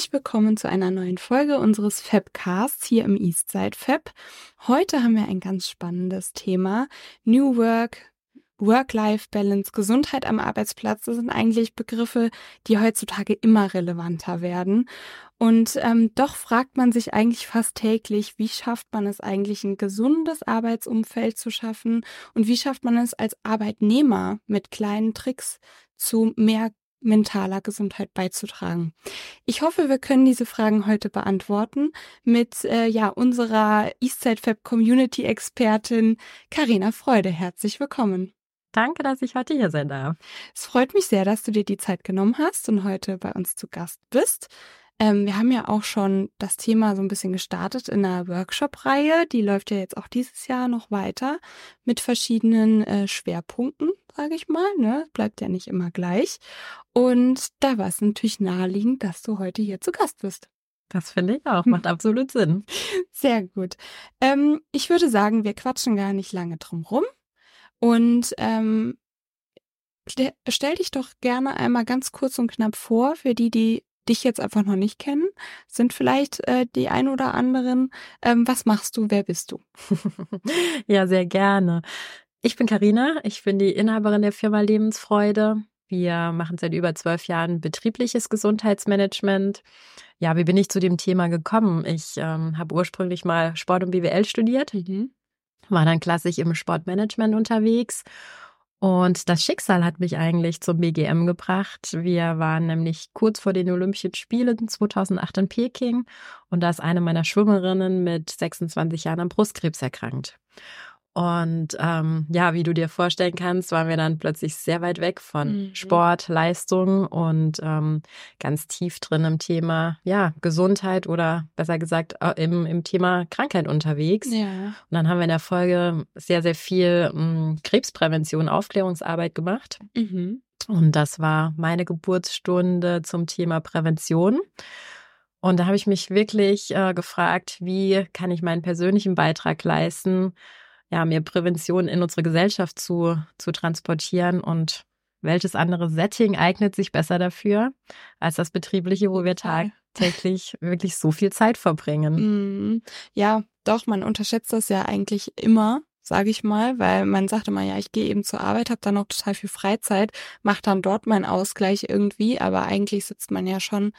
Herzlich willkommen zu einer neuen Folge unseres Fabcasts hier im Eastside Fab. Heute haben wir ein ganz spannendes Thema. New Work, Work-Life-Balance, Gesundheit am Arbeitsplatz, das sind eigentlich Begriffe, die heutzutage immer relevanter werden. Und ähm, doch fragt man sich eigentlich fast täglich, wie schafft man es eigentlich, ein gesundes Arbeitsumfeld zu schaffen und wie schafft man es als Arbeitnehmer mit kleinen Tricks zu mehr mentaler Gesundheit beizutragen. Ich hoffe, wir können diese Fragen heute beantworten mit äh, ja unserer Eastside Fab Community Expertin Karina Freude. Herzlich willkommen. Danke, dass ich heute hier sein darf. Es freut mich sehr, dass du dir die Zeit genommen hast und heute bei uns zu Gast bist. Ähm, wir haben ja auch schon das Thema so ein bisschen gestartet in einer Workshop-Reihe. Die läuft ja jetzt auch dieses Jahr noch weiter mit verschiedenen äh, Schwerpunkten, sage ich mal. Ne? Bleibt ja nicht immer gleich. Und da war es natürlich naheliegend, dass du heute hier zu Gast bist. Das finde ich auch, macht absolut Sinn. Sehr gut. Ähm, ich würde sagen, wir quatschen gar nicht lange drum rum. Und ähm, stell dich doch gerne einmal ganz kurz und knapp vor, für die, die dich jetzt einfach noch nicht kennen, sind vielleicht äh, die ein oder anderen. Ähm, was machst du? Wer bist du? ja, sehr gerne. Ich bin Karina. Ich bin die Inhaberin der Firma Lebensfreude. Wir machen seit über zwölf Jahren betriebliches Gesundheitsmanagement. Ja, wie bin ich zu dem Thema gekommen? Ich ähm, habe ursprünglich mal Sport und BWL studiert, mhm. war dann klassisch im Sportmanagement unterwegs und das Schicksal hat mich eigentlich zum BGM gebracht. Wir waren nämlich kurz vor den Olympischen Spielen 2008 in Peking und da ist eine meiner Schwimmerinnen mit 26 Jahren an Brustkrebs erkrankt. Und ähm, ja, wie du dir vorstellen kannst, waren wir dann plötzlich sehr weit weg von mhm. Sport, Leistung und ähm, ganz tief drin im Thema ja Gesundheit oder besser gesagt äh, im, im Thema Krankheit unterwegs. Ja. Und dann haben wir in der Folge sehr, sehr viel ähm, Krebsprävention, Aufklärungsarbeit gemacht. Mhm. Und das war meine Geburtsstunde zum Thema Prävention. Und da habe ich mich wirklich äh, gefragt, wie kann ich meinen persönlichen Beitrag leisten, ja, mehr Prävention in unsere Gesellschaft zu, zu transportieren. Und welches andere Setting eignet sich besser dafür als das betriebliche, wo wir tagtäglich wirklich so viel Zeit verbringen? Mm, ja, doch, man unterschätzt das ja eigentlich immer, sage ich mal, weil man sagt immer, ja, ich gehe eben zur Arbeit, habe dann noch total viel Freizeit, mache dann dort meinen Ausgleich irgendwie, aber eigentlich sitzt man ja schon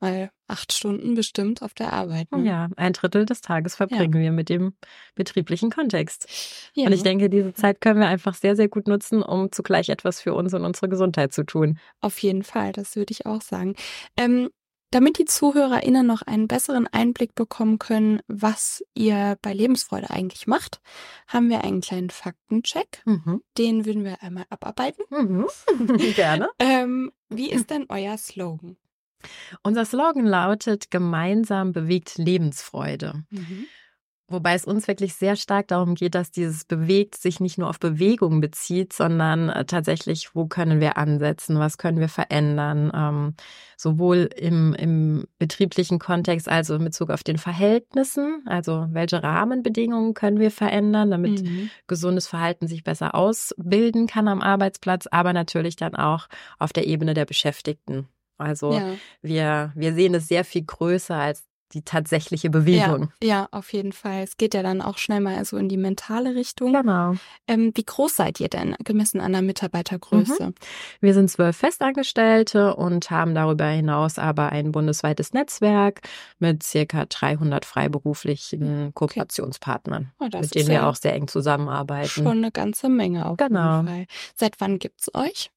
mal acht Stunden bestimmt auf der Arbeit. Ne? Ja, ein Drittel des Tages verbringen ja. wir mit dem betrieblichen Kontext. Ja. Und ich denke, diese Zeit können wir einfach sehr, sehr gut nutzen, um zugleich etwas für uns und unsere Gesundheit zu tun. Auf jeden Fall, das würde ich auch sagen. Ähm, damit die ZuhörerInnen noch einen besseren Einblick bekommen können, was ihr bei Lebensfreude eigentlich macht, haben wir einen kleinen Faktencheck. Mhm. Den würden wir einmal abarbeiten. Mhm. Gerne. ähm, wie ist denn euer Slogan? Unser Slogan lautet, gemeinsam bewegt Lebensfreude. Mhm. Wobei es uns wirklich sehr stark darum geht, dass dieses bewegt sich nicht nur auf Bewegung bezieht, sondern äh, tatsächlich, wo können wir ansetzen, was können wir verändern, ähm, sowohl im, im betrieblichen Kontext, also in Bezug auf den Verhältnissen, also welche Rahmenbedingungen können wir verändern, damit mhm. gesundes Verhalten sich besser ausbilden kann am Arbeitsplatz, aber natürlich dann auch auf der Ebene der Beschäftigten. Also ja. wir, wir sehen es sehr viel größer als die tatsächliche Bewegung. Ja, ja, auf jeden Fall. Es geht ja dann auch schnell mal so in die mentale Richtung. Genau. Ähm, wie groß seid ihr denn, gemessen an der Mitarbeitergröße? Mhm. Wir sind zwölf Festangestellte und haben darüber hinaus aber ein bundesweites Netzwerk mit circa 300 freiberuflichen Kooperationspartnern, okay. oh, mit denen wir auch sehr eng zusammenarbeiten. Schon eine ganze Menge auf genau. jeden Fall. Seit wann gibt's euch?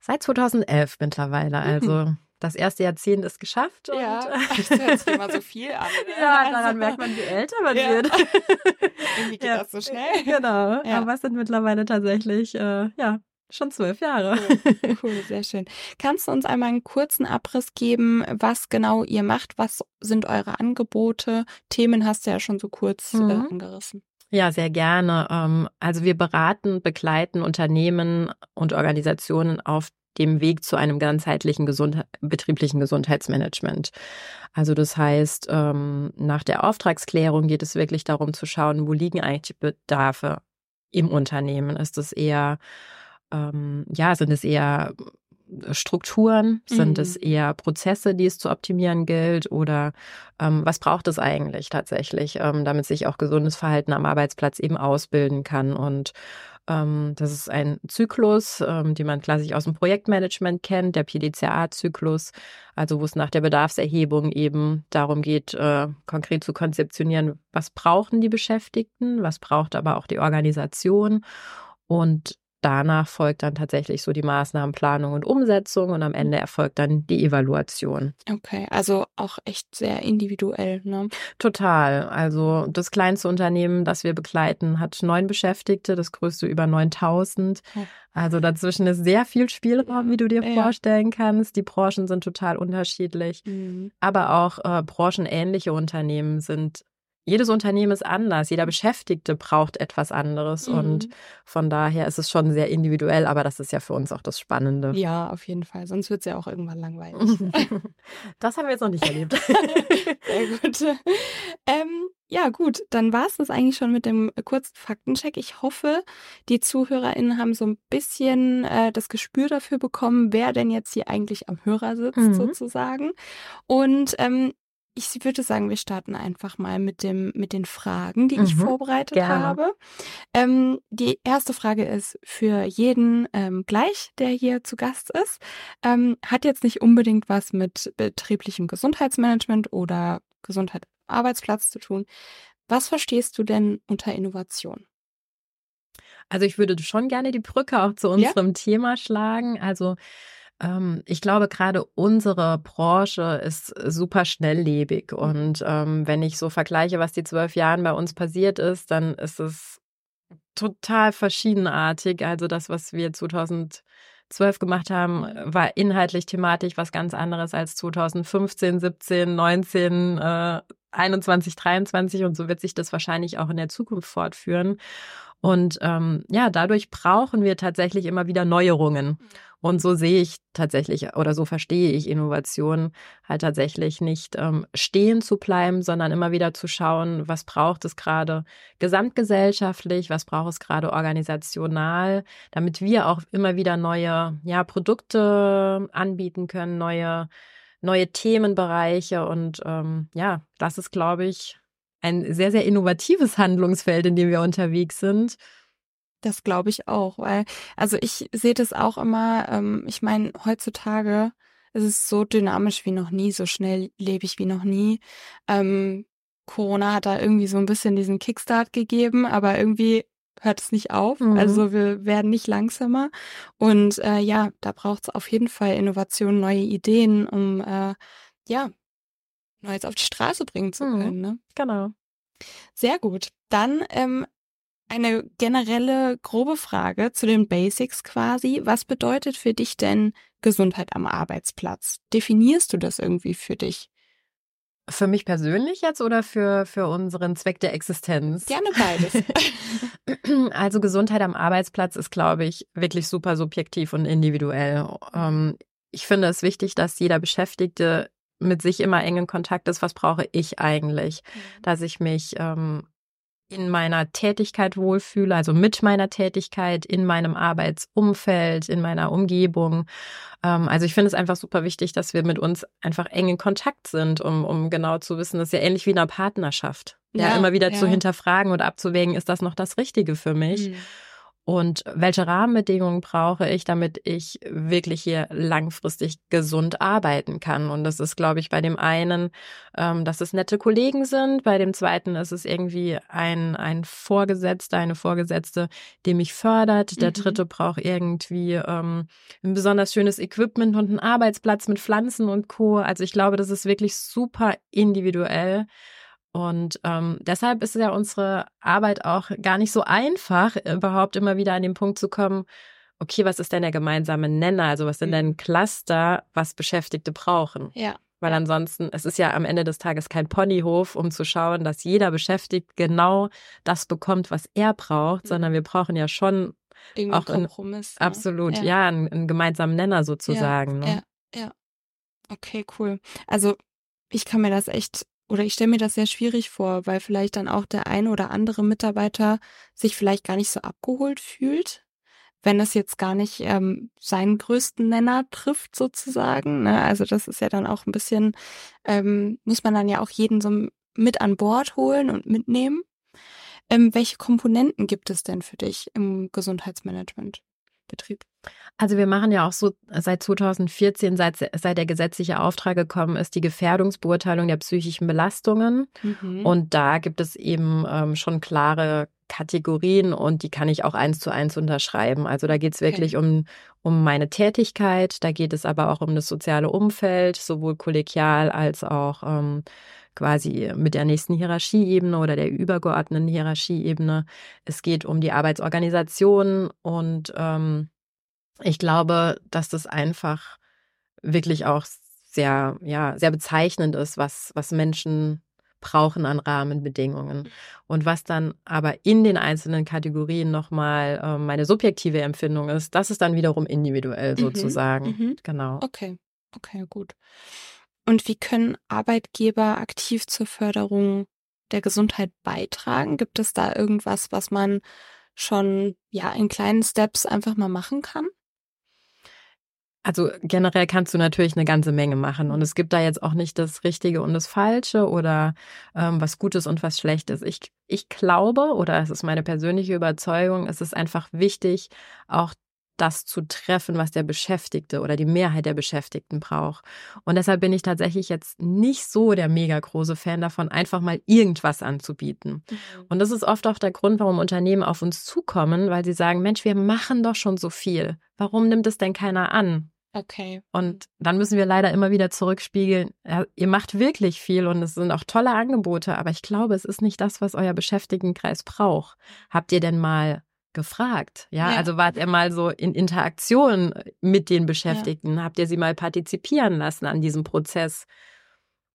Seit 2011 mittlerweile, also mhm. Das erste Jahrzehnt ist geschafft. Ja, das hört sich immer so viel an. Ne? Ja, also, daran merkt man, wie älter man ja. wird. Irgendwie geht ja. das so schnell. Genau, ja. aber es sind mittlerweile tatsächlich, äh, ja, Schon zwölf Jahre. Cool. cool, sehr schön. Kannst du uns einmal einen kurzen Abriss geben, was genau ihr macht? Was sind eure Angebote? Themen hast du ja schon so kurz äh, mhm. äh, angerissen. Ja, sehr gerne. Ähm, also wir beraten, begleiten Unternehmen und Organisationen auf dem Weg zu einem ganzheitlichen Gesundheit, betrieblichen Gesundheitsmanagement. Also das heißt, ähm, nach der Auftragsklärung geht es wirklich darum zu schauen, wo liegen eigentlich Bedarfe im Unternehmen? Ist es eher, ähm, ja, sind es eher Strukturen? Sind mhm. es eher Prozesse, die es zu optimieren gilt? Oder ähm, was braucht es eigentlich tatsächlich, ähm, damit sich auch gesundes Verhalten am Arbeitsplatz eben ausbilden kann? Und das ist ein Zyklus, ähm, den man klassisch aus dem Projektmanagement kennt, der PDCA-Zyklus, also wo es nach der Bedarfserhebung eben darum geht, äh, konkret zu konzeptionieren, was brauchen die Beschäftigten, was braucht aber auch die Organisation. Und danach folgt dann tatsächlich so die Maßnahmenplanung und Umsetzung und am mhm. Ende erfolgt dann die Evaluation. Okay, also auch echt sehr individuell, ne? Total. Also das kleinste Unternehmen, das wir begleiten, hat neun Beschäftigte, das größte über 9000. Also dazwischen ist sehr viel Spielraum, wie du dir ja. vorstellen kannst. Die Branchen sind total unterschiedlich, mhm. aber auch äh, branchenähnliche Unternehmen sind jedes Unternehmen ist anders, jeder Beschäftigte braucht etwas anderes mhm. und von daher ist es schon sehr individuell, aber das ist ja für uns auch das Spannende. Ja, auf jeden Fall, sonst wird es ja auch irgendwann langweilig. das haben wir jetzt noch nicht erlebt. sehr gut. Ähm, ja, gut, dann war es das eigentlich schon mit dem kurzen Faktencheck. Ich hoffe, die ZuhörerInnen haben so ein bisschen äh, das Gespür dafür bekommen, wer denn jetzt hier eigentlich am Hörer sitzt, mhm. sozusagen. Und ähm, ich würde sagen, wir starten einfach mal mit dem mit den Fragen, die mhm, ich vorbereitet gerne. habe. Ähm, die erste Frage ist für jeden ähm, gleich, der hier zu Gast ist. Ähm, hat jetzt nicht unbedingt was mit betrieblichem Gesundheitsmanagement oder Gesundheit am Arbeitsplatz zu tun. Was verstehst du denn unter Innovation? Also ich würde schon gerne die Brücke auch zu unserem ja? Thema schlagen. Also ich glaube, gerade unsere Branche ist super schnelllebig. Mhm. Und ähm, wenn ich so vergleiche, was die zwölf Jahren bei uns passiert ist, dann ist es total verschiedenartig. Also das, was wir 2012 gemacht haben, war inhaltlich thematisch was ganz anderes als 2015, 17, 19, äh, 21, 23 und so wird sich das wahrscheinlich auch in der Zukunft fortführen. Und ähm, ja, dadurch brauchen wir tatsächlich immer wieder Neuerungen. Und so sehe ich tatsächlich oder so verstehe ich Innovation halt tatsächlich nicht ähm, stehen zu bleiben, sondern immer wieder zu schauen, was braucht es gerade gesamtgesellschaftlich, was braucht es gerade organisational, damit wir auch immer wieder neue ja, Produkte anbieten können, neue, neue Themenbereiche. Und ähm, ja, das ist, glaube ich, ein sehr, sehr innovatives Handlungsfeld, in dem wir unterwegs sind. Das glaube ich auch, weil, also ich sehe das auch immer, ähm, ich meine, heutzutage ist es so dynamisch wie noch nie, so schnell schnelllebig wie noch nie. Ähm, Corona hat da irgendwie so ein bisschen diesen Kickstart gegeben, aber irgendwie hört es nicht auf. Mhm. Also wir werden nicht langsamer. Und äh, ja, da braucht es auf jeden Fall Innovationen, neue Ideen, um äh, ja, Neues auf die Straße bringen zu mhm. können. Mhm. Ne? Genau. Sehr gut. Dann ähm, eine generelle grobe Frage zu den Basics quasi. Was bedeutet für dich denn Gesundheit am Arbeitsplatz? Definierst du das irgendwie für dich? Für mich persönlich jetzt oder für, für unseren Zweck der Existenz? Gerne beides. Also Gesundheit am Arbeitsplatz ist, glaube ich, wirklich super subjektiv und individuell. Ähm, ich finde es wichtig, dass jeder Beschäftigte mit sich immer eng in Kontakt ist, was brauche ich eigentlich, mhm. dass ich mich ähm, in meiner Tätigkeit wohlfühle, also mit meiner Tätigkeit, in meinem Arbeitsumfeld, in meiner Umgebung. Ähm, also ich finde es einfach super wichtig, dass wir mit uns einfach eng in Kontakt sind, um, um genau zu wissen, das ist ja ähnlich wie in einer Partnerschaft. Ja, ja immer wieder ja. zu hinterfragen und abzuwägen, ist das noch das Richtige für mich? Mhm. Und welche Rahmenbedingungen brauche ich, damit ich wirklich hier langfristig gesund arbeiten kann? Und das ist, glaube ich, bei dem einen, ähm, dass es nette Kollegen sind, bei dem zweiten ist es irgendwie ein, ein Vorgesetzter, eine Vorgesetzte, die mich fördert. Der mhm. dritte braucht irgendwie ähm, ein besonders schönes Equipment und einen Arbeitsplatz mit Pflanzen und Co. Also ich glaube, das ist wirklich super individuell. Und ähm, deshalb ist ja unsere Arbeit auch gar nicht so einfach, überhaupt immer wieder an den Punkt zu kommen, okay, was ist denn der gemeinsame Nenner? Also was sind denn mhm. Cluster, was Beschäftigte brauchen? Ja. Weil ansonsten, es ist ja am Ende des Tages kein Ponyhof, um zu schauen, dass jeder Beschäftigt genau das bekommt, was er braucht, mhm. sondern wir brauchen ja schon Irgendwie auch Kompromiss. Ein, ne? Absolut, ja, ja einen, einen, gemeinsamen Nenner sozusagen. Ja, ne? ja, ja. Okay, cool. Also ich kann mir das echt oder ich stelle mir das sehr schwierig vor, weil vielleicht dann auch der eine oder andere Mitarbeiter sich vielleicht gar nicht so abgeholt fühlt, wenn es jetzt gar nicht ähm, seinen größten Nenner trifft sozusagen. Ne? Also das ist ja dann auch ein bisschen, ähm, muss man dann ja auch jeden so mit an Bord holen und mitnehmen. Ähm, welche Komponenten gibt es denn für dich im Gesundheitsmanagementbetrieb? Also wir machen ja auch so seit 2014, seit, seit der gesetzliche Auftrag gekommen ist, die Gefährdungsbeurteilung der psychischen Belastungen. Mhm. Und da gibt es eben ähm, schon klare Kategorien und die kann ich auch eins zu eins unterschreiben. Also da geht es wirklich okay. um, um meine Tätigkeit, da geht es aber auch um das soziale Umfeld, sowohl kollegial als auch ähm, quasi mit der nächsten Hierarchieebene oder der übergeordneten Hierarchieebene. Es geht um die Arbeitsorganisation und ähm, ich glaube, dass das einfach wirklich auch sehr, ja, sehr bezeichnend ist, was, was Menschen brauchen an Rahmenbedingungen. Und was dann aber in den einzelnen Kategorien nochmal äh, meine subjektive Empfindung ist, das ist dann wiederum individuell mhm, sozusagen. Mhm, genau. Okay, okay, gut. Und wie können Arbeitgeber aktiv zur Förderung der Gesundheit beitragen? Gibt es da irgendwas, was man schon ja in kleinen Steps einfach mal machen kann? Also generell kannst du natürlich eine ganze Menge machen und es gibt da jetzt auch nicht das Richtige und das Falsche oder ähm, was Gutes und was Schlechtes. Ich, ich glaube oder es ist meine persönliche Überzeugung, es ist einfach wichtig, auch das zu treffen, was der Beschäftigte oder die Mehrheit der Beschäftigten braucht. Und deshalb bin ich tatsächlich jetzt nicht so der mega große Fan davon, einfach mal irgendwas anzubieten. Mhm. Und das ist oft auch der Grund, warum Unternehmen auf uns zukommen, weil sie sagen, Mensch, wir machen doch schon so viel. Warum nimmt es denn keiner an? Okay. Und dann müssen wir leider immer wieder zurückspiegeln, ja, ihr macht wirklich viel und es sind auch tolle Angebote, aber ich glaube, es ist nicht das, was euer Beschäftigtenkreis braucht. Habt ihr denn mal gefragt? Ja, ja. also wart ihr mal so in Interaktion mit den Beschäftigten? Ja. Habt ihr sie mal partizipieren lassen an diesem Prozess?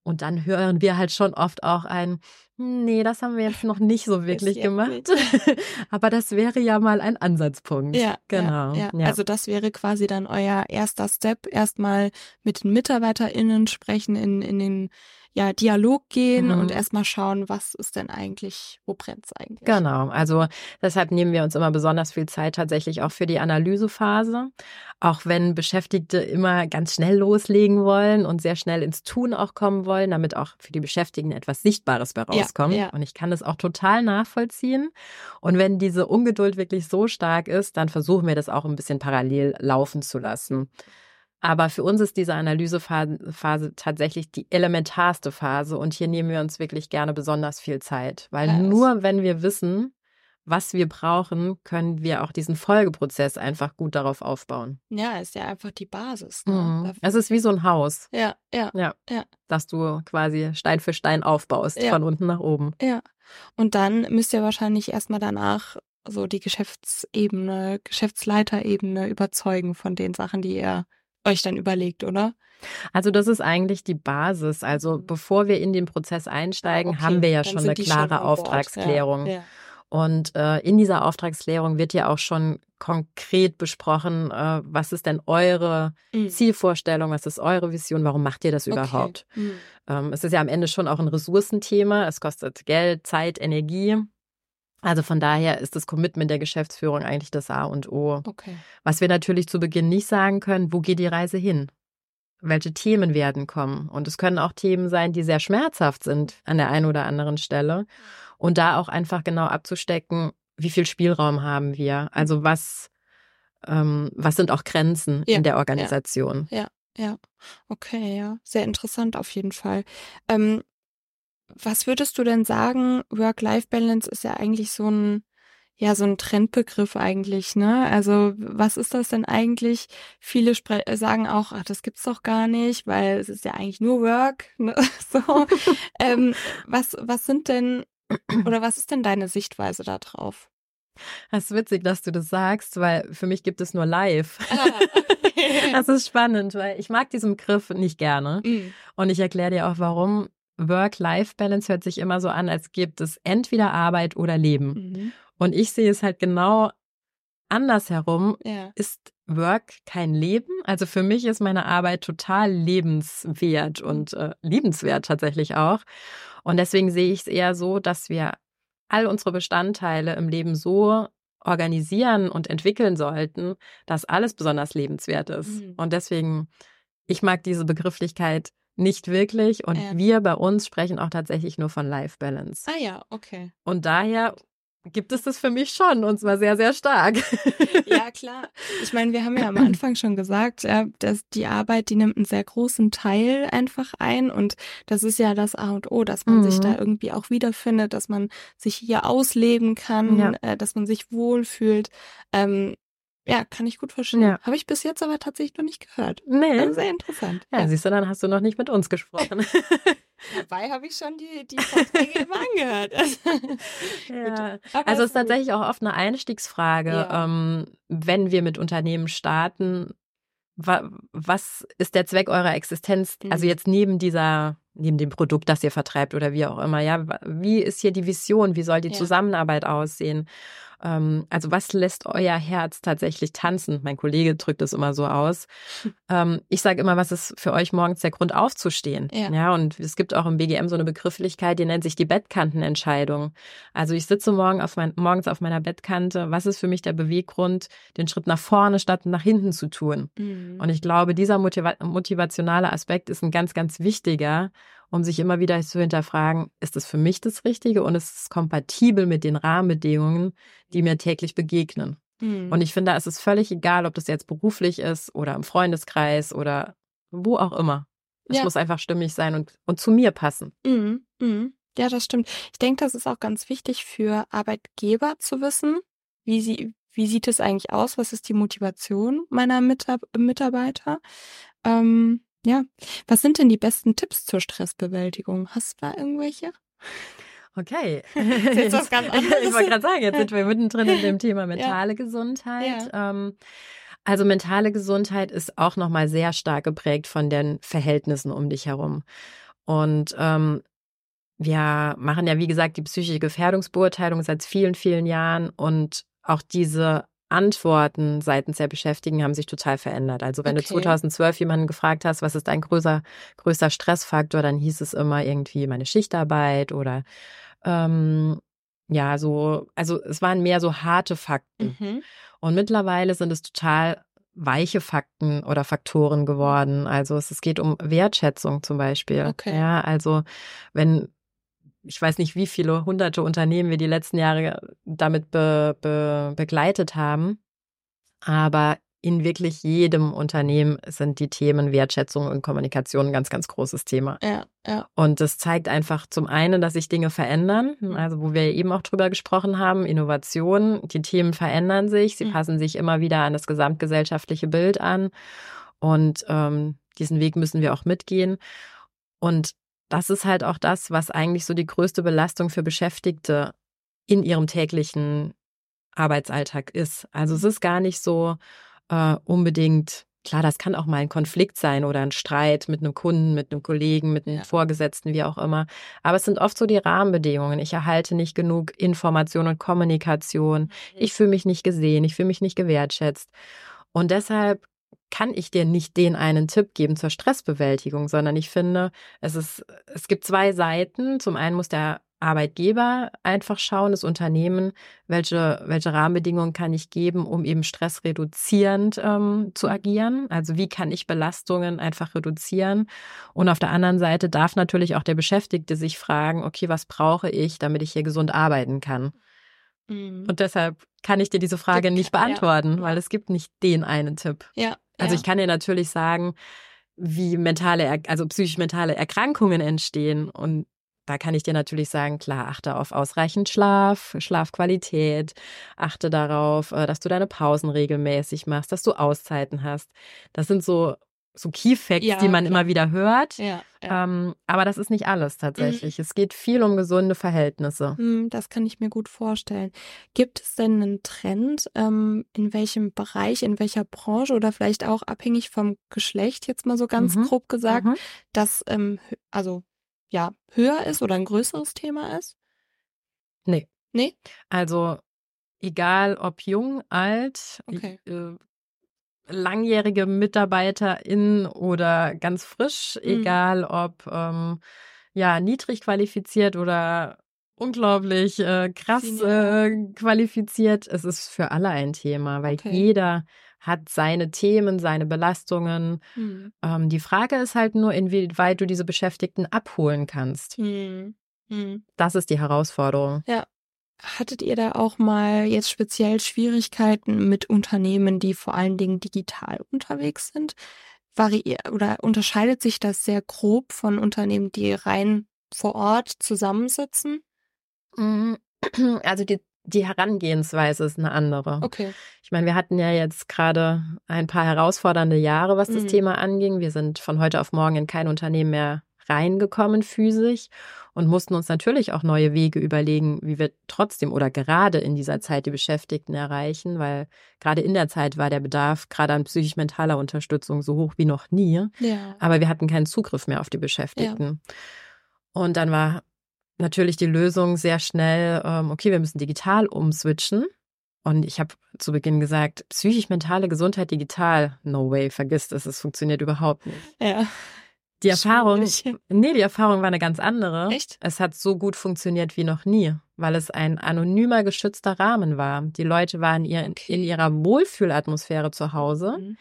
Und dann hören wir halt schon oft auch ein, hm, nee, das haben wir jetzt noch nicht so wirklich gemacht. Aber das wäre ja mal ein Ansatzpunkt. Ja, genau. Ja, ja. Also das wäre quasi dann euer erster Step, erstmal mit den MitarbeiterInnen sprechen in, in den ja, Dialog gehen mhm. und erstmal schauen, was ist denn eigentlich, wo brennt es eigentlich. Genau, also deshalb nehmen wir uns immer besonders viel Zeit tatsächlich auch für die Analysephase. Auch wenn Beschäftigte immer ganz schnell loslegen wollen und sehr schnell ins Tun auch kommen wollen, damit auch für die Beschäftigten etwas Sichtbares bei rauskommt. Ja, ja. Und ich kann das auch total nachvollziehen. Und wenn diese Ungeduld wirklich so stark ist, dann versuchen wir das auch ein bisschen parallel laufen zu lassen. Aber für uns ist diese Analysephase tatsächlich die elementarste Phase und hier nehmen wir uns wirklich gerne besonders viel Zeit, weil ja, nur wenn wir wissen, was wir brauchen, können wir auch diesen Folgeprozess einfach gut darauf aufbauen. Ja, ist ja einfach die Basis. Ne? Mhm. Es ist wie so ein Haus. Ja, ja, ja, ja. Dass du quasi Stein für Stein aufbaust, ja. von unten nach oben. Ja. Und dann müsst ihr wahrscheinlich erstmal danach so die Geschäftsebene, Geschäftsleiterebene überzeugen von den Sachen, die ihr euch dann überlegt, oder? Also das ist eigentlich die Basis. Also mhm. bevor wir in den Prozess einsteigen, okay, haben wir ja schon eine klare schon Auftragsklärung. Ja, ja. Und äh, in dieser Auftragsklärung wird ja auch schon konkret besprochen, äh, was ist denn eure mhm. Zielvorstellung, was ist eure Vision, warum macht ihr das überhaupt? Okay. Mhm. Ähm, es ist ja am Ende schon auch ein Ressourcenthema, es kostet Geld, Zeit, Energie. Also von daher ist das Commitment der Geschäftsführung eigentlich das A und O. Okay. Was wir natürlich zu Beginn nicht sagen können, wo geht die Reise hin? Welche Themen werden kommen? Und es können auch Themen sein, die sehr schmerzhaft sind an der einen oder anderen Stelle. Und da auch einfach genau abzustecken, wie viel Spielraum haben wir? Also was, ähm, was sind auch Grenzen ja, in der Organisation? Ja, ja, ja. Okay, ja. Sehr interessant auf jeden Fall. Ähm, was würdest du denn sagen? Work-Life-Balance ist ja eigentlich so ein, ja, so ein Trendbegriff eigentlich, ne? Also, was ist das denn eigentlich? Viele sagen auch, ach, das gibt's doch gar nicht, weil es ist ja eigentlich nur Work, ne? So. ähm, was, was sind denn, oder was ist denn deine Sichtweise da drauf? Das ist witzig, dass du das sagst, weil für mich gibt es nur live. Ah. das ist spannend, weil ich mag diesen Begriff nicht gerne. Mm. Und ich erkläre dir auch warum. Work-Life-Balance hört sich immer so an, als gibt es entweder Arbeit oder Leben. Mhm. Und ich sehe es halt genau andersherum. Ja. Ist Work kein Leben? Also für mich ist meine Arbeit total lebenswert und äh, liebenswert tatsächlich auch. Und deswegen sehe ich es eher so, dass wir all unsere Bestandteile im Leben so organisieren und entwickeln sollten, dass alles besonders lebenswert ist. Mhm. Und deswegen, ich mag diese Begrifflichkeit nicht wirklich. Und ja. wir bei uns sprechen auch tatsächlich nur von Life Balance. Ah ja, okay. Und daher gibt es das für mich schon und zwar sehr, sehr stark. Ja, klar. Ich meine, wir haben ja am Anfang schon gesagt, ja, dass die Arbeit, die nimmt einen sehr großen Teil einfach ein und das ist ja das A und O, dass man mhm. sich da irgendwie auch wiederfindet, dass man sich hier ausleben kann, ja. äh, dass man sich wohlfühlt. Ähm, ja, kann ich gut verstehen. Ja. Habe ich bis jetzt aber tatsächlich noch nicht gehört. Nee. Also sehr interessant. Ja, ja, siehst du, dann hast du noch nicht mit uns gesprochen. Dabei habe ich schon die, die Vorträge immer angehört. ja. Also es ist tatsächlich auch oft eine Einstiegsfrage, ja. ähm, wenn wir mit Unternehmen starten, wa was ist der Zweck eurer Existenz? Also mhm. Also jetzt neben dieser, neben dem Produkt, das ihr vertreibt oder wie auch immer, ja, wie ist hier die Vision? Wie soll die ja. Zusammenarbeit aussehen? Ähm, also was lässt euer Herz tatsächlich tanzen? Mein Kollege drückt es immer so aus. Ähm, ich sage immer, was ist für euch morgens der Grund aufzustehen? Ja. ja, und es gibt auch im BGM so eine Begrifflichkeit, die nennt sich die Bettkantenentscheidung. Also ich sitze morgen auf mein, morgens auf meiner Bettkante. Was ist für mich der Beweggrund, den Schritt nach vorne statt nach hinten zu tun? Mhm. Und ich glaube, dieser motiva motivationale Aspekt ist ein ganz, ganz wichtiger um sich immer wieder zu hinterfragen, ist es für mich das Richtige und ist es kompatibel mit den Rahmenbedingungen, die mir täglich begegnen. Mhm. Und ich finde, es ist völlig egal, ob das jetzt beruflich ist oder im Freundeskreis oder wo auch immer. Es ja. muss einfach stimmig sein und, und zu mir passen. Mhm. Mhm. Ja, das stimmt. Ich denke, das ist auch ganz wichtig für Arbeitgeber zu wissen, wie sie, wie sieht es eigentlich aus? Was ist die Motivation meiner Mitab Mitarbeiter? Ähm, ja. Was sind denn die besten Tipps zur Stressbewältigung? Hast du da irgendwelche? Okay. Jetzt was ganz anderes. ich wollte gerade sagen, jetzt sind wir mittendrin in dem Thema mentale ja. Gesundheit. Ja. Ähm, also mentale Gesundheit ist auch nochmal sehr stark geprägt von den Verhältnissen um dich herum. Und ähm, wir machen ja, wie gesagt, die psychische Gefährdungsbeurteilung seit vielen, vielen Jahren und auch diese Antworten seitens der Beschäftigten haben sich total verändert. Also wenn okay. du 2012 jemanden gefragt hast, was ist dein größer, größter Stressfaktor, dann hieß es immer irgendwie meine Schichtarbeit oder ähm, ja, so, also es waren mehr so harte Fakten. Mhm. Und mittlerweile sind es total weiche Fakten oder Faktoren geworden. Also es, es geht um Wertschätzung zum Beispiel. Okay. Ja, also wenn ich weiß nicht, wie viele hunderte Unternehmen wir die letzten Jahre damit be, be, begleitet haben. Aber in wirklich jedem Unternehmen sind die Themen Wertschätzung und Kommunikation ein ganz, ganz großes Thema. Ja, ja. Und das zeigt einfach zum einen, dass sich Dinge verändern, mhm. also wo wir eben auch drüber gesprochen haben, Innovation, die Themen verändern sich, sie mhm. passen sich immer wieder an das gesamtgesellschaftliche Bild an. Und ähm, diesen Weg müssen wir auch mitgehen. Und das ist halt auch das, was eigentlich so die größte Belastung für Beschäftigte in ihrem täglichen Arbeitsalltag ist. Also es ist gar nicht so äh, unbedingt, klar, das kann auch mal ein Konflikt sein oder ein Streit mit einem Kunden, mit einem Kollegen, mit einem ja. Vorgesetzten, wie auch immer. Aber es sind oft so die Rahmenbedingungen. Ich erhalte nicht genug Information und Kommunikation. Mhm. Ich fühle mich nicht gesehen, ich fühle mich nicht gewertschätzt. Und deshalb kann ich dir nicht den einen Tipp geben zur Stressbewältigung, sondern ich finde, es ist, es gibt zwei Seiten. Zum einen muss der Arbeitgeber einfach schauen, das Unternehmen, welche, welche Rahmenbedingungen kann ich geben, um eben stressreduzierend ähm, zu agieren. Also wie kann ich Belastungen einfach reduzieren? Und auf der anderen Seite darf natürlich auch der Beschäftigte sich fragen, okay, was brauche ich, damit ich hier gesund arbeiten kann? Mhm. Und deshalb kann ich dir diese Frage nicht beantworten, ja. weil es gibt nicht den einen Tipp. Ja. Also ich kann dir natürlich sagen, wie mentale, also psychisch-mentale Erkrankungen entstehen. Und da kann ich dir natürlich sagen, klar, achte auf ausreichend Schlaf, Schlafqualität, achte darauf, äh, dass du deine Pausen regelmäßig machst, dass du Auszeiten hast. Das sind so so Key Facts, ja, die man klar. immer wieder hört. Ja, ja. Ähm, aber das ist nicht alles tatsächlich. Mhm. Es geht viel um gesunde Verhältnisse. Mhm, das kann ich mir gut vorstellen. Gibt es denn einen Trend, ähm, in welchem Bereich, in welcher Branche oder vielleicht auch abhängig vom Geschlecht, jetzt mal so ganz mhm. grob gesagt, mhm. das ähm, also ja höher ist oder ein größeres Thema ist? Nee. Nee? Also egal ob jung, alt, okay. äh, langjährige MitarbeiterInnen oder ganz frisch, mhm. egal ob ähm, ja niedrig qualifiziert oder unglaublich äh, krass äh, qualifiziert. Es ist für alle ein Thema, weil okay. jeder hat seine Themen, seine Belastungen. Hm. Ähm, die Frage ist halt nur, inwieweit du diese Beschäftigten abholen kannst. Hm. Hm. Das ist die Herausforderung. Ja. Hattet ihr da auch mal jetzt speziell Schwierigkeiten mit Unternehmen, die vor allen Dingen digital unterwegs sind? Variiert oder unterscheidet sich das sehr grob von Unternehmen, die rein vor Ort zusammensitzen? Mhm. Also die, die Herangehensweise ist eine andere. Okay. Ich meine, wir hatten ja jetzt gerade ein paar herausfordernde Jahre, was das mhm. Thema anging. Wir sind von heute auf morgen in kein Unternehmen mehr reingekommen physisch und mussten uns natürlich auch neue Wege überlegen, wie wir trotzdem oder gerade in dieser Zeit die Beschäftigten erreichen, weil gerade in der Zeit war der Bedarf gerade an psychisch-mentaler Unterstützung so hoch wie noch nie. Ja. Aber wir hatten keinen Zugriff mehr auf die Beschäftigten. Ja. Und dann war natürlich die Lösung sehr schnell, ähm, okay, wir müssen digital umswitchen. Und ich habe zu Beginn gesagt, psychisch-mentale Gesundheit digital, no way, vergiss es, es funktioniert überhaupt nicht. Ja. Die Erfahrung, nee, die Erfahrung war eine ganz andere. Echt? Es hat so gut funktioniert wie noch nie, weil es ein anonymer, geschützter Rahmen war. Die Leute waren in, in ihrer Wohlfühlatmosphäre zu Hause, mhm.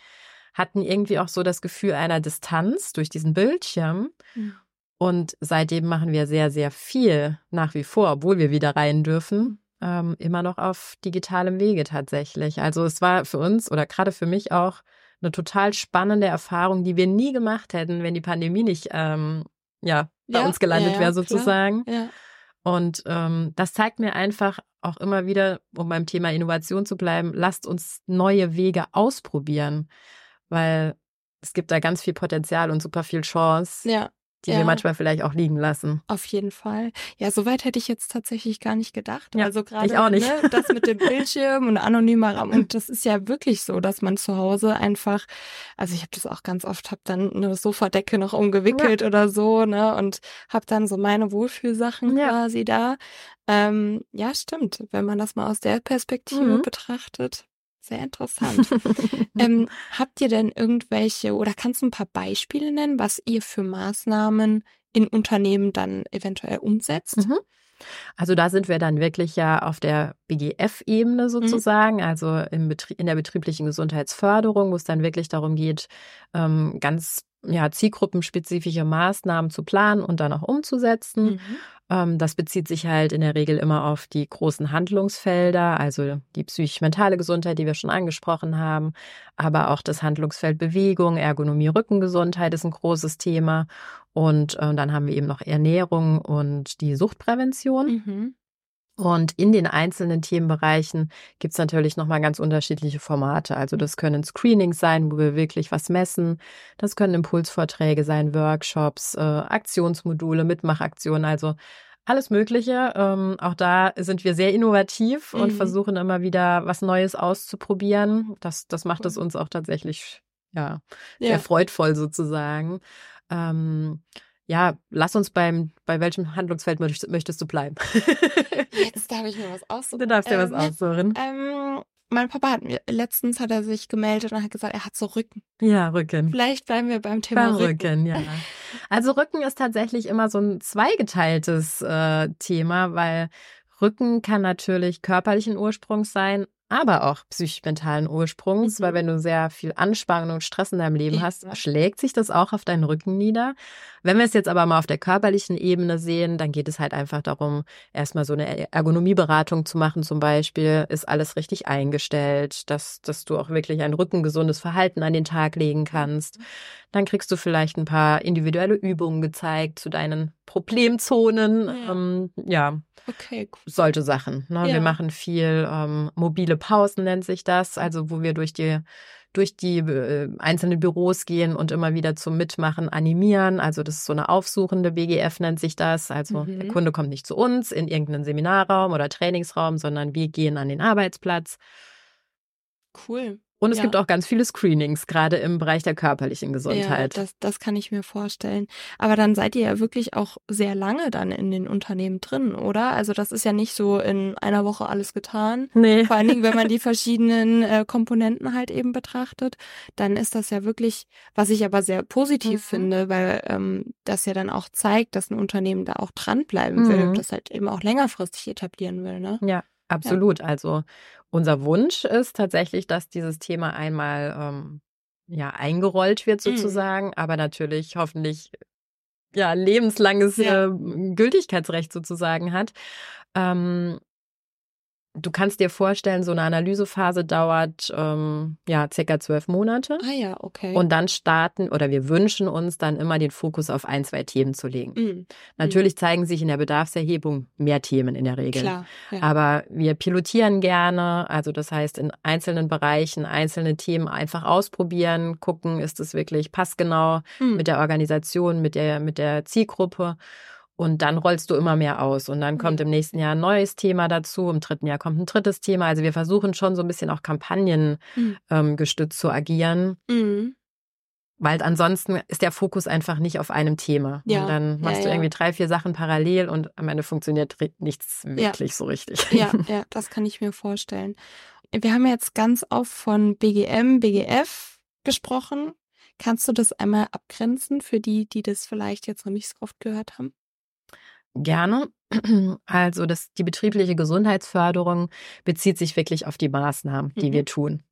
hatten irgendwie auch so das Gefühl einer Distanz durch diesen Bildschirm. Mhm. Und seitdem machen wir sehr, sehr viel nach wie vor, obwohl wir wieder rein dürfen, ähm, immer noch auf digitalem Wege tatsächlich. Also es war für uns oder gerade für mich auch eine total spannende Erfahrung, die wir nie gemacht hätten, wenn die Pandemie nicht ähm, ja, bei ja, uns gelandet ja, wäre sozusagen. Ja. Und ähm, das zeigt mir einfach auch immer wieder, um beim Thema Innovation zu bleiben, lasst uns neue Wege ausprobieren, weil es gibt da ganz viel Potenzial und super viel Chance. Ja die ja. wir manchmal vielleicht auch liegen lassen. Auf jeden Fall. Ja, soweit hätte ich jetzt tatsächlich gar nicht gedacht. Ja, also gerade ich auch nicht. Ne, das mit dem Bildschirm und anonymer Raum. Und das ist ja wirklich so, dass man zu Hause einfach, also ich habe das auch ganz oft, habe dann eine Sofadecke noch umgewickelt ja. oder so, ne? Und habe dann so meine Wohlfühlsachen ja. quasi da. Ähm, ja, stimmt. Wenn man das mal aus der Perspektive mhm. betrachtet, sehr interessant. ähm, habt ihr denn irgendwelche oder kannst du ein paar Beispiele nennen, was ihr für Maßnahmen in Unternehmen dann eventuell umsetzt? Mhm. Also da sind wir dann wirklich ja auf der BGF-Ebene mhm. sozusagen, mhm. also im in der betrieblichen Gesundheitsförderung, wo es dann wirklich darum geht, ähm, ganz ja, zielgruppenspezifische Maßnahmen zu planen und dann auch umzusetzen. Mhm. Ähm, das bezieht sich halt in der Regel immer auf die großen Handlungsfelder, also die psychisch-mentale Gesundheit, die wir schon angesprochen haben, aber auch das Handlungsfeld Bewegung, Ergonomie, Rückengesundheit ist ein großes Thema. Und äh, dann haben wir eben noch Ernährung und die Suchtprävention. Mhm. Und in den einzelnen Themenbereichen gibt es natürlich nochmal ganz unterschiedliche Formate. Also das können Screenings sein, wo wir wirklich was messen. Das können Impulsvorträge sein, Workshops, äh, Aktionsmodule, Mitmachaktionen, also alles Mögliche. Ähm, auch da sind wir sehr innovativ mhm. und versuchen immer wieder was Neues auszuprobieren. Das, das macht es uns auch tatsächlich ja, sehr ja. freudvoll sozusagen. Ähm, ja, lass uns beim, bei welchem Handlungsfeld möchtest, möchtest du bleiben? Jetzt darf ich mir was aussuchen. Du darfst dir ähm, was aussuchen. Ähm, mein Papa hat mir, letztens hat er sich gemeldet und hat gesagt, er hat so Rücken. Ja, Rücken. Vielleicht bleiben wir beim Thema beim Rücken. Rücken. ja. Also Rücken ist tatsächlich immer so ein zweigeteiltes äh, Thema, weil Rücken kann natürlich körperlichen Ursprungs sein, aber auch psychisch-mentalen Ursprungs, mhm. weil wenn du sehr viel Anspannung und Stress in deinem Leben hast, schlägt sich das auch auf deinen Rücken nieder. Wenn wir es jetzt aber mal auf der körperlichen Ebene sehen, dann geht es halt einfach darum, erstmal so eine Ergonomieberatung zu machen zum Beispiel. Ist alles richtig eingestellt, dass, dass du auch wirklich ein rückengesundes Verhalten an den Tag legen kannst. Dann kriegst du vielleicht ein paar individuelle Übungen gezeigt zu deinen Problemzonen. Ja. Ähm, ja. Okay, cool. Solche Sachen. Ne? Ja. Wir machen viel ähm, mobile Pausen, nennt sich das, also wo wir durch die durch die äh, einzelnen Büros gehen und immer wieder zum Mitmachen animieren. Also das ist so eine aufsuchende BGF nennt sich das. Also mhm. der Kunde kommt nicht zu uns in irgendeinen Seminarraum oder Trainingsraum, sondern wir gehen an den Arbeitsplatz. Cool. Und es Ja. gibt auch ganz viele Screenings, gerade im Bereich der körperlichen Gesundheit. Ja, das, das kann ich mir vorstellen. Aber dann seid ihr ja wirklich auch sehr lange dann in den Unternehmen drin, oder? Also das ist ja nicht so in einer Woche alles getan. nee. Vor allen Dingen, wenn man die verschiedenen äh, Komponenten halt eben betrachtet, dann ist das ja wirklich, was ich aber sehr positiv Mhm. finde, weil ähm, das ja dann auch zeigt, dass ein Unternehmen da auch dranbleiben will, Mhm. das halt eben auch längerfristig etablieren will, ne? Ja, absolut. Also unser Wunsch ist tatsächlich, dass dieses Thema einmal ähm, ja eingerollt wird Mhm. sozusagen, aber natürlich hoffentlich ja lebenslanges Ja. äh, Gültigkeitsrecht sozusagen hat. Ähm, du kannst dir vorstellen, so eine Analysephase dauert ähm, ja circa zwölf Monate. Ah ja, okay. Und dann starten oder wir wünschen uns dann immer den Fokus auf ein, zwei Themen zu legen. Mhm, Natürlich zeigen sich in der Bedarfserhebung mehr Themen in der Regel. klar. Ja. Aber wir pilotieren gerne, also das heißt in einzelnen Bereichen einzelne Themen einfach ausprobieren, gucken, ist es wirklich passgenau Mhm. mit der Organisation, mit der, mit der Zielgruppe. Und dann rollst du immer mehr aus. Und dann kommt Mhm. im nächsten Jahr ein neues Thema dazu. Im dritten Jahr kommt ein drittes Thema. Also wir versuchen schon so ein bisschen auch Kampagnen Mhm. ähm, gestützt zu agieren. Mhm. Weil ansonsten ist der Fokus einfach nicht auf einem Thema. Ja, Und dann ja, machst du ja. irgendwie drei, vier Sachen parallel und am Ende funktioniert nichts wirklich so richtig. Ja, ja, das kann ich mir vorstellen. Wir haben jetzt ganz oft von BGM, BGF gesprochen. Kannst du das einmal abgrenzen für die, die das vielleicht jetzt noch nicht so oft gehört haben? Gerne. Also das, die betriebliche Gesundheitsförderung bezieht sich wirklich auf die Maßnahmen, die Mhm. wir tun.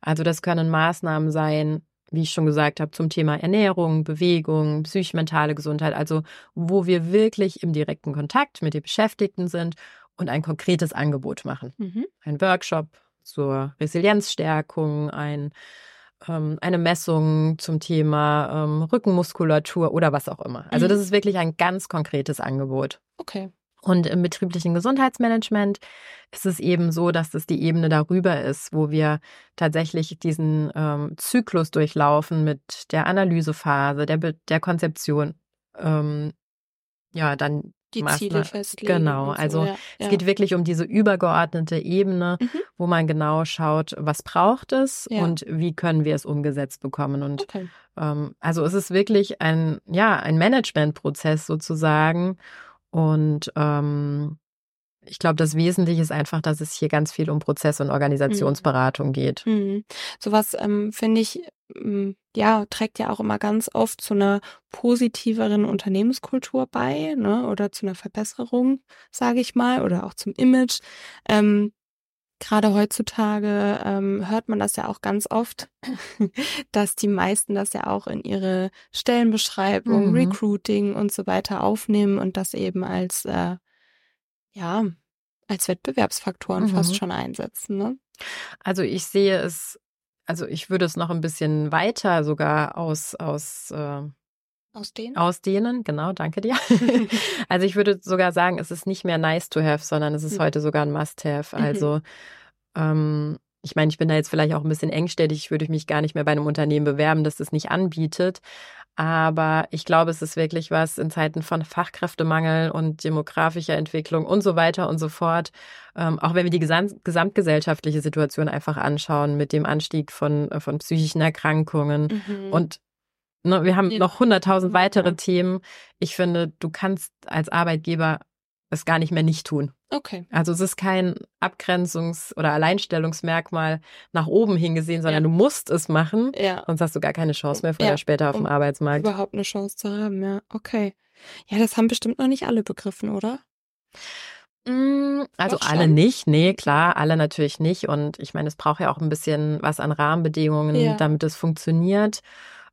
Also das können Maßnahmen sein, wie ich schon gesagt habe, zum Thema Ernährung, Bewegung, psychisch-mentale Gesundheit, also wo wir wirklich im direkten Kontakt mit den Beschäftigten sind und ein konkretes Angebot machen. Mhm. Ein Workshop zur Resilienzstärkung, ein, ähm, eine Messung zum Thema ähm, Rückenmuskulatur oder was auch immer. Also Mhm. das ist wirklich ein ganz konkretes Angebot. Okay. Und im betrieblichen Gesundheitsmanagement ist es eben so, dass es die Ebene darüber ist, wo wir tatsächlich diesen ähm, Zyklus durchlaufen mit der Analysephase, der, Be der Konzeption, ähm, ja, dann Die Maßna- Ziele festlegen. Genau, so, also ja, es ja. geht wirklich um diese übergeordnete Ebene, Mhm. wo man genau schaut, was braucht es Ja. und wie können wir es umgesetzt bekommen. Und Okay. ähm, also es ist wirklich ein, ja, ein Managementprozess sozusagen. Und ähm, ich glaube, das Wesentliche ist einfach, dass es hier ganz viel um Prozess- und Organisationsberatung geht. Mhm. Sowas ähm, finde ich, ähm, ja, trägt ja auch immer ganz oft zu einer positiveren Unternehmenskultur bei, ne? Oder zu einer Verbesserung, sage ich mal, oder auch zum Image. Ähm, Gerade heutzutage ähm, hört man das ja auch ganz oft, dass die meisten das ja auch in ihre Stellenbeschreibung, Mhm. Recruiting und so weiter aufnehmen und das eben als äh, ja als Wettbewerbsfaktoren Mhm. fast schon einsetzen. Ne? Also ich sehe es, also ich würde es noch ein bisschen weiter sogar aus, aus äh, Aus denen? Ausdehnen, genau, danke dir. also ich würde sogar sagen, es ist nicht mehr nice to have, sondern es ist Mhm. heute sogar ein Must-have. Mhm. Also ähm, ich meine, ich bin da jetzt vielleicht auch ein bisschen würde ich mich gar nicht mehr bei einem Unternehmen bewerben, das das nicht anbietet. Aber ich glaube, es ist wirklich was in Zeiten von Fachkräftemangel und demografischer Entwicklung und so weiter und so fort. Ähm, auch wenn wir die gesam gesamtgesellschaftliche Situation einfach anschauen mit dem Anstieg von, äh, von psychischen Erkrankungen Mhm. und ne, wir haben noch hunderttausend weitere Ja. Themen. Ich finde, du kannst als Arbeitgeber es gar nicht mehr nicht tun. Okay. Also es ist kein Abgrenzungs- oder Alleinstellungsmerkmal nach oben hingesehen, sondern Ja. du musst es machen, Ja, sonst hast du gar keine Chance mehr früher Ja, oder später auf dem um Arbeitsmarkt. überhaupt eine Chance zu haben, ja. Okay. Ja, das haben bestimmt noch nicht alle begriffen, oder? Mm, Also Doch alle schon? nicht, nee, klar, alle natürlich nicht. Und ich meine, es braucht ja auch ein bisschen was an Rahmenbedingungen, damit es funktioniert.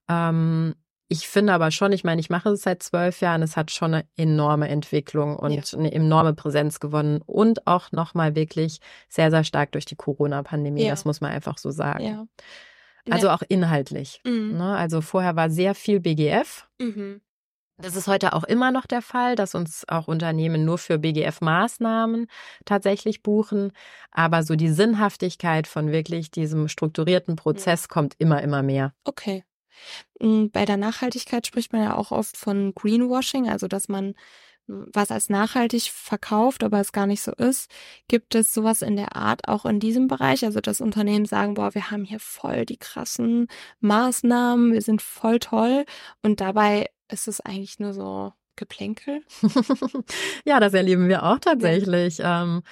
Ähm, ich finde aber schon, ich meine, ich mache es seit zwölf Jahren, es hat schon eine enorme Entwicklung und eine enorme Präsenz gewonnen und auch nochmal wirklich sehr, sehr stark durch die Corona-Pandemie, Ja. das muss man einfach so sagen. Ja. Also auch inhaltlich. Mhm. Ne? Also vorher war sehr viel BGF. Mhm. Das ist heute auch immer noch der Fall, dass uns auch Unternehmen nur für BGF-Maßnahmen tatsächlich buchen. Aber so die Sinnhaftigkeit von wirklich diesem strukturierten Prozess kommt immer, immer mehr. Okay. Mm, Bei der Nachhaltigkeit spricht man ja auch oft von Greenwashing, also dass man was als nachhaltig verkauft, aber es gar nicht so ist. Gibt es sowas in der Art auch in diesem Bereich? Also, dass Unternehmen sagen, boah, wir haben hier voll die krassen Maßnahmen, wir sind voll toll und dabei ist es eigentlich nur so Geplänkel? ja, das erleben wir auch tatsächlich. Ja. Ähm,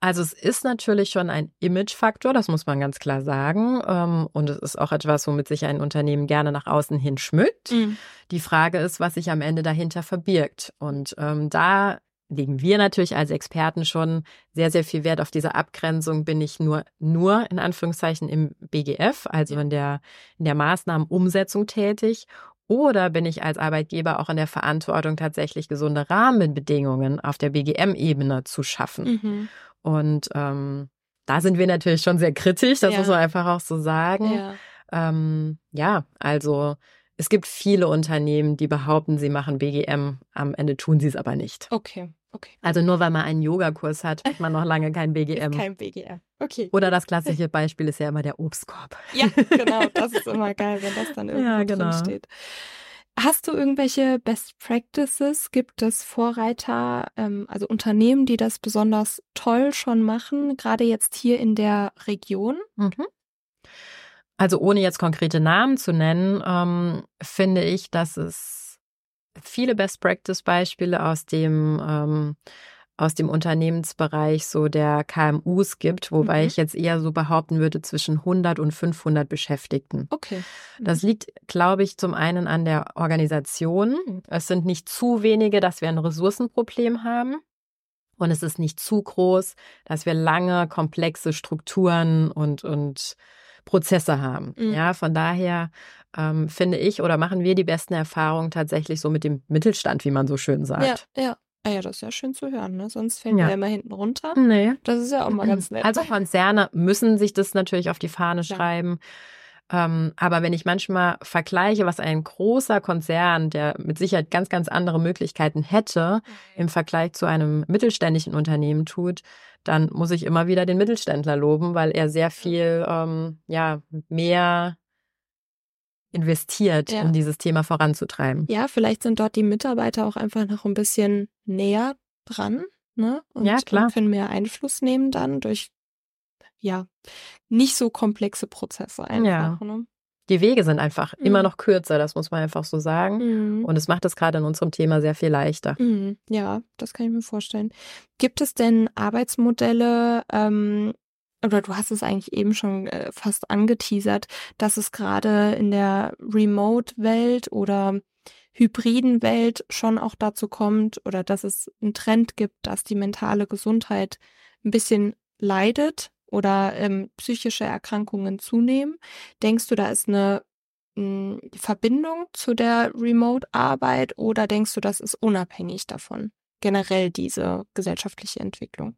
also es ist natürlich schon ein Imagefaktor, das muss man ganz klar sagen. Ähm, und es ist auch etwas, womit sich ein Unternehmen gerne nach außen hin schmückt. Mhm. Die Frage ist, was sich am Ende dahinter verbirgt. Und ähm, da legen wir natürlich als Experten schon sehr, sehr viel Wert auf diese Abgrenzung. Bin ich nur, nur in Anführungszeichen im BGF, also in der, in der Maßnahmenumsetzung tätig? Oder bin ich als Arbeitgeber auch in der Verantwortung, tatsächlich gesunde Rahmenbedingungen auf der BGM-Ebene zu schaffen? Mhm. Und ähm, da sind wir natürlich schon sehr kritisch, das ja. muss man einfach auch so sagen. Ja. Ähm, ja, also es gibt viele Unternehmen, die behaupten, sie machen BGM, am Ende tun sie es aber nicht. Okay. Okay. Also nur weil man einen Yogakurs hat, hat man noch lange kein BGM. Ist kein BGM. Okay. Oder das klassische Beispiel ist ja immer der Obstkorb. Ja, genau. Das ist immer geil, wenn das dann irgendwo ja, genau. drin steht. Hast du irgendwelche Best Practices? Gibt es Vorreiter, ähm, also Unternehmen, die das besonders toll schon machen, gerade jetzt hier in der Region? Mhm. Also ohne jetzt konkrete Namen zu nennen, ähm, finde ich, dass es viele Best Practice Beispiele aus dem ähm, aus dem Unternehmensbereich so der KMUs gibt, wobei mhm. ich jetzt eher so behaupten würde zwischen 100 und 500 Beschäftigten. Okay. Mhm. Das liegt, glaube ich, zum einen an der Organisation. Mhm. Es sind nicht zu wenige, dass wir ein Ressourcenproblem haben. Und es ist nicht zu groß, dass wir lange, komplexe Strukturen und, und Prozesse haben. Mhm. Ja, von daher ähm, finde ich oder machen wir die besten Erfahrungen tatsächlich so mit dem Mittelstand, wie man so schön sagt. Ja, ja. Ah ja, das ist ja schön zu hören, ne? Sonst fällt ja. immer hinten runter. Nee. Das ist ja auch mal ganz nett. Also Konzerne müssen sich das natürlich auf die Fahne ja. schreiben. Ähm, aber wenn ich manchmal vergleiche, was ein großer Konzern, der mit Sicherheit ganz, ganz andere Möglichkeiten hätte, im Vergleich zu einem mittelständischen Unternehmen tut, dann muss ich immer wieder den Mittelständler loben, weil er sehr viel ähm, ja, mehr investiert, ja. um dieses Thema voranzutreiben. Ja, vielleicht sind dort die Mitarbeiter auch einfach noch ein bisschen näher dran, ne? Und, ja, klar. können mehr Einfluss nehmen dann durch ja nicht so komplexe Prozesse einfach. Ja. Ne? Die Wege sind einfach mhm. immer noch kürzer, das muss man einfach so sagen. Mhm. Und es macht es gerade in unserem Thema sehr viel leichter. Mhm. Ja, das kann ich mir vorstellen. Gibt es denn Arbeitsmodelle, ähm, oder du hast es eigentlich eben schon äh, fast angeteasert, dass es gerade in der Remote-Welt oder hybriden Welt schon auch dazu kommt oder dass es einen Trend gibt, dass die mentale Gesundheit ein bisschen leidet oder ähm, psychische Erkrankungen zunehmen. Denkst du, da ist eine mh, hm, Verbindung zu der Remote-Arbeit oder denkst du, das ist unabhängig davon? Generell diese gesellschaftliche Entwicklung?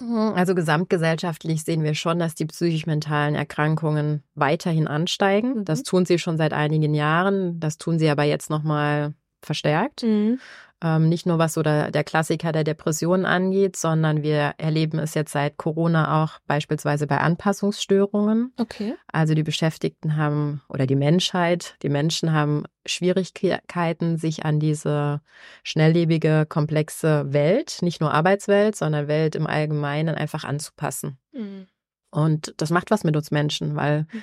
Also gesamtgesellschaftlich sehen wir schon, dass die psychisch-mentalen Erkrankungen weiterhin ansteigen. Das mhm. tun sie schon seit einigen Jahren. Das tun sie aber jetzt nochmal verstärkt. Mhm. Ähm, nicht nur was so der, der Klassiker der Depressionen angeht, sondern wir erleben es jetzt seit Corona auch beispielsweise bei Anpassungsstörungen. Okay. Also die Beschäftigten haben oder die Menschheit, die Menschen haben Schwierigkeiten, sich an diese schnelllebige, komplexe Welt, nicht nur Arbeitswelt, sondern Welt im Allgemeinen einfach anzupassen. Mhm. Und das macht was mit uns Menschen, weil mhm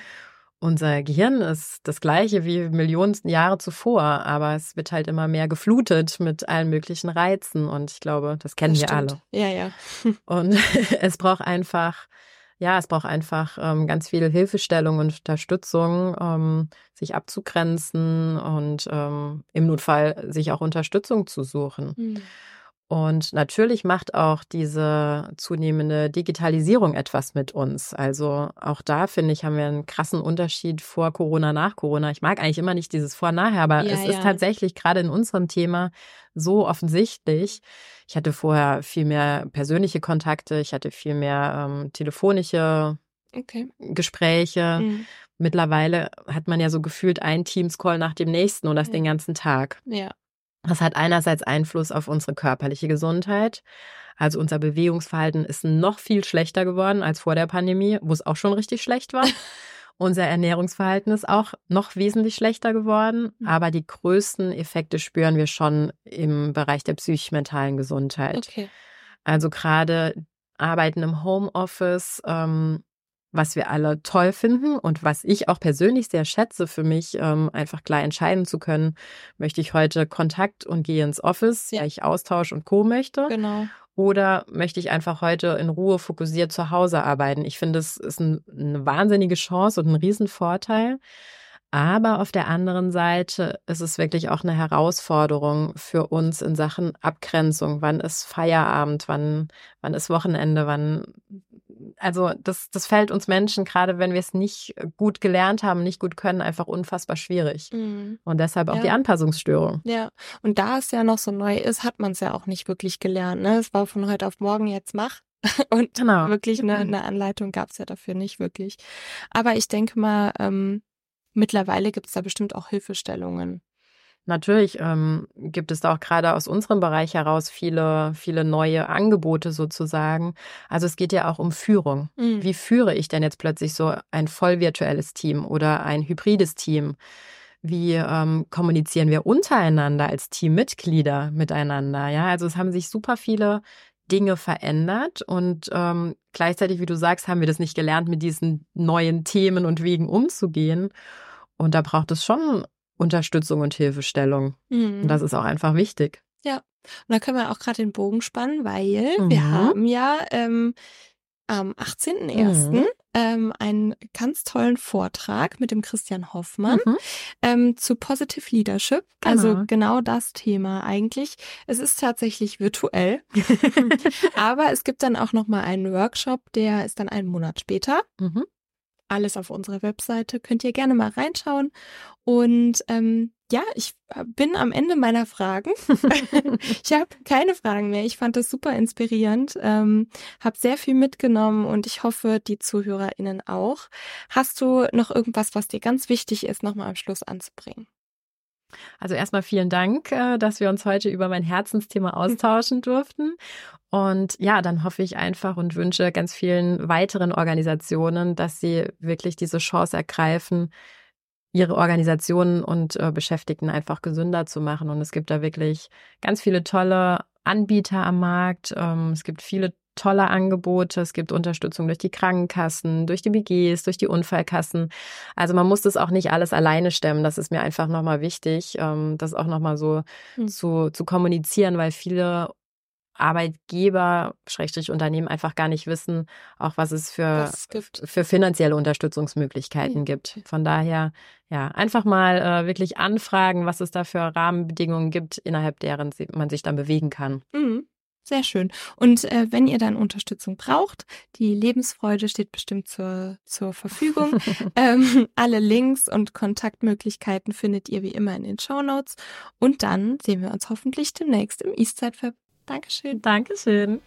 unser Gehirn ist das gleiche wie Millionen Jahre zuvor, aber es wird halt immer mehr geflutet mit allen möglichen Reizen und ich glaube, das kennen das wir alle. Ja, ja. Und es braucht einfach, ja, es braucht einfach ähm, ganz viel Hilfestellung und Unterstützung, ähm, sich abzugrenzen und ähm, im Notfall sich auch Unterstützung zu suchen. Mhm. Und natürlich macht auch diese zunehmende Digitalisierung etwas mit uns. Also auch da finde ich, haben wir einen krassen Unterschied vor Corona, nach Corona. Ich mag eigentlich immer nicht dieses Vor-Nachher, aber ja, es ja. ist tatsächlich gerade in unserem Thema so offensichtlich. Ich hatte vorher viel mehr persönliche Kontakte, ich hatte viel mehr ähm, telefonische okay. Gespräche. Mhm. Mittlerweile hat man ja so gefühlt einen Teams-Call nach dem nächsten und das ja. den ganzen Tag. Ja. Das hat einerseits Einfluss auf unsere körperliche Gesundheit. Also unser Bewegungsverhalten ist noch viel schlechter geworden als vor der Pandemie, wo es auch schon richtig schlecht war. Unser Ernährungsverhalten ist auch noch wesentlich schlechter geworden, mhm. aber die größten Effekte spüren wir schon im Bereich der psychisch-mentalen Gesundheit. Okay. Also gerade Arbeiten im Homeoffice, ähm, was wir alle toll finden und was ich auch persönlich sehr schätze für mich, ähm, einfach klar entscheiden zu können, möchte ich heute Kontakt und gehe ins Office, ja. weil ich Austausch und Co. möchte. Genau. Oder möchte ich einfach heute in Ruhe fokussiert zu Hause arbeiten? Ich finde, es ist ein, eine wahnsinnige Chance und ein Riesenvorteil. Aber auf der anderen Seite ist es wirklich auch eine Herausforderung für uns in Sachen Abgrenzung. Wann ist Feierabend? Wann, wann ist Wochenende? Wann, also das, das fällt uns Menschen, gerade wenn wir es nicht gut gelernt haben, nicht gut können, einfach unfassbar schwierig. Mhm. Und deshalb auch ja. die Anpassungsstörung. Ja, und da es ja noch so neu ist, hat man es ja auch nicht wirklich gelernt. Ne? Es war von heute auf morgen jetzt mach. Und genau. wirklich eine, eine Anleitung gab es ja dafür nicht wirklich. Aber ich denke mal, ähm, Mittlerweile gibt es da bestimmt auch Hilfestellungen. Natürlich ähm, gibt es da auch gerade aus unserem Bereich heraus viele, viele neue Angebote sozusagen. Also es geht ja auch um Führung. Mhm. Wie führe ich denn jetzt plötzlich so ein voll virtuelles Team oder ein hybrides Team? Wie ähm, kommunizieren wir untereinander als Teammitglieder miteinander? Ja, also es haben sich super viele Dinge verändert und ähm, gleichzeitig, wie du sagst, haben wir das nicht gelernt, mit diesen neuen Themen und Wegen umzugehen. Und da braucht es schon Unterstützung und Hilfestellung. Mhm. Und das ist auch einfach wichtig. Ja, und da können wir auch gerade den Bogen spannen, weil mhm. wir haben ja ähm, am 18.01. Mhm. Ähm, einen ganz tollen Vortrag mit dem Christian Hoffmann mhm. ähm, zu Positive Leadership. Also genau. Also genau das Thema eigentlich. Es ist tatsächlich virtuell, aber es gibt dann auch noch mal einen Workshop, der ist dann einen Monat später. Mhm alles auf unserer Webseite. Könnt ihr gerne mal reinschauen. Und ähm, ja, ich äh, bin am Ende meiner Fragen. ich habe keine Fragen mehr. Ich fand das super inspirierend, ähm, habe sehr viel mitgenommen und ich hoffe, die ZuhörerInnen auch. Hast du noch irgendwas, was dir ganz wichtig ist, nochmal am Schluss anzubringen? Also erstmal vielen Dank, äh, dass wir uns heute über mein Herzensthema austauschen durften. Und ja, dann hoffe ich einfach und wünsche ganz vielen weiteren Organisationen, dass sie wirklich diese Chance ergreifen, ihre Organisationen und äh, Beschäftigten einfach gesünder zu machen. Und es gibt da wirklich ganz viele tolle Anbieter am Markt. Ähm, es gibt viele tolle Angebote. Es gibt Unterstützung durch die Krankenkassen, durch die BGs, durch die Unfallkassen. Also man muss das auch nicht alles alleine stemmen. Das ist mir einfach nochmal wichtig, ähm, das auch nochmal so mhm. zu, zu kommunizieren, weil viele Arbeitgeber, Schrägstrich Unternehmen einfach gar nicht wissen, auch was es für, für finanzielle Unterstützungsmöglichkeiten ja. gibt. Von daher, ja, einfach mal äh, wirklich anfragen, was es da für Rahmenbedingungen gibt, innerhalb deren man sich dann bewegen kann. Mhm. Sehr schön. Und äh, wenn ihr dann Unterstützung braucht, die Lebensfreude steht bestimmt zur, zur Verfügung. ähm, alle Links und Kontaktmöglichkeiten findet ihr wie immer in den Show Notes. Und dann sehen wir uns hoffentlich demnächst im Eastside Fab. Dankeschön. Dankeschön.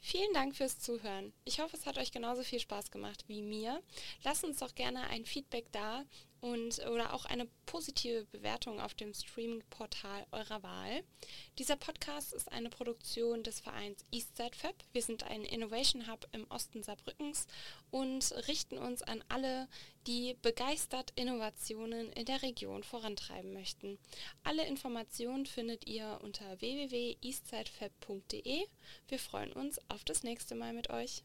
Vielen Dank fürs Zuhören. Ich hoffe, es hat euch genauso viel Spaß gemacht wie mir. Lasst uns doch gerne ein Feedback da und oder auch eine positive Bewertung auf dem Streaming-Portal eurer Wahl. Dieser Podcast ist eine Produktion des Vereins Eastside Fab. Wir sind ein Innovation Hub im Osten Saarbrückens und richten uns an alle, die begeistert Innovationen in der Region vorantreiben möchten. Alle Informationen findet ihr unter www.eastsidefab.de. Wir freuen uns auf das nächste Mal mit euch.